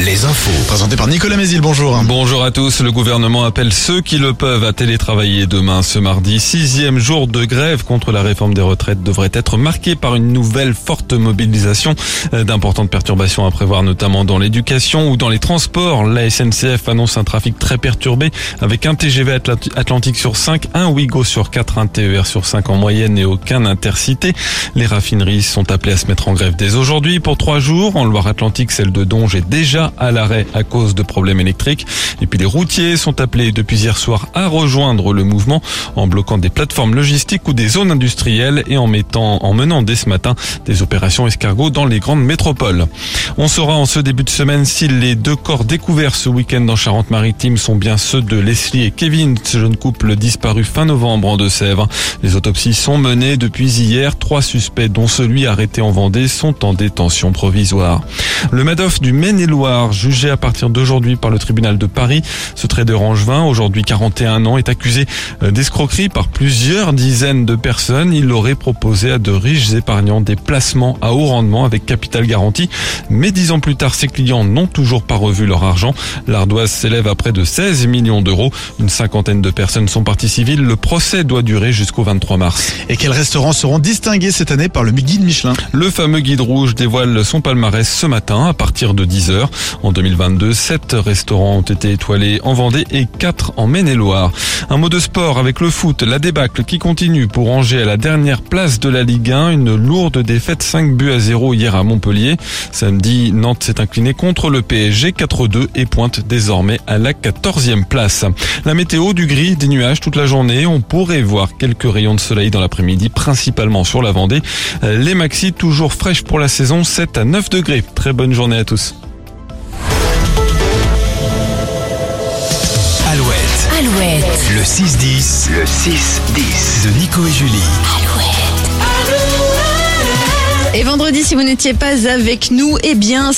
Les infos. Présenté par Nicolas Mézil, bonjour. Bonjour à tous. Le gouvernement appelle ceux qui le peuvent à télétravailler demain, ce mardi. Sixième jour de grève contre la réforme des retraites devrait être marqué par une nouvelle forte mobilisation. Euh, D'importantes perturbations à prévoir, notamment dans l'éducation ou dans les transports. La SNCF annonce un trafic très perturbé avec un TGV Atlant- Atlantique sur 5, un Ouigo sur 4, un TER sur 5 en moyenne et aucun intercité. Les raffineries sont appelées à se mettre en grève dès aujourd'hui pour trois jours. En Loire-Atlantique, celle de Donge est déjà à l'arrêt à cause de problèmes électriques. Et puis les routiers sont appelés depuis hier soir à rejoindre le mouvement en bloquant des plateformes logistiques ou des zones industrielles et en mettant, en menant dès ce matin des opérations escargots dans les grandes métropoles. On saura en ce début de semaine si les deux corps découverts ce week-end en Charente-Maritime sont bien ceux de Leslie et Kevin, ce jeune couple disparu fin novembre en Deux-Sèvres. Les autopsies sont menées depuis hier. Trois suspects, dont celui arrêté en Vendée, sont en détention provisoire. Le Madoff du Maine-et-Loire, jugé à partir d'aujourd'hui par le tribunal de Paris, ce trader angevin, aujourd'hui 41 ans, est accusé euh, d'escroquerie par plusieurs dizaines de personnes. Il aurait proposé à de riches épargnants des placements à haut rendement avec capital garanti. Mais dix ans plus tard, ses clients n'ont toujours pas revu leur argent. L'ardoise s'élève à près de 16 millions d'euros. Une cinquantaine de personnes sont parties civiles. Le procès doit durer jusqu'au 23 mars. Et quels restaurants seront distingués cette année par le guide Michelin? Le fameux guide rouge dévoile son palmarès ce matin à partir de 10h. En 2022, 7 restaurants ont été étoilés en Vendée et 4 en Maine-et-Loire. Un mot de sport avec le foot, la débâcle qui continue pour Angers à la dernière place de la Ligue 1. Une lourde défaite 5 buts à 0 hier à Montpellier. Samedi, Nantes s'est incliné contre le PSG 4-2 et pointe désormais à la 14e place. La météo du gris, des nuages toute la journée. On pourrait voir quelques rayons de soleil dans l'après-midi, principalement sur la Vendée. Les maxis toujours fraîches pour la saison, 7 à 9 degrés. Très bonne journée à tous. Alouette, Alouette, le 6-10. Le 6-10. De Nico et Julie. Et vendredi, si vous n'étiez pas avec nous, eh bien,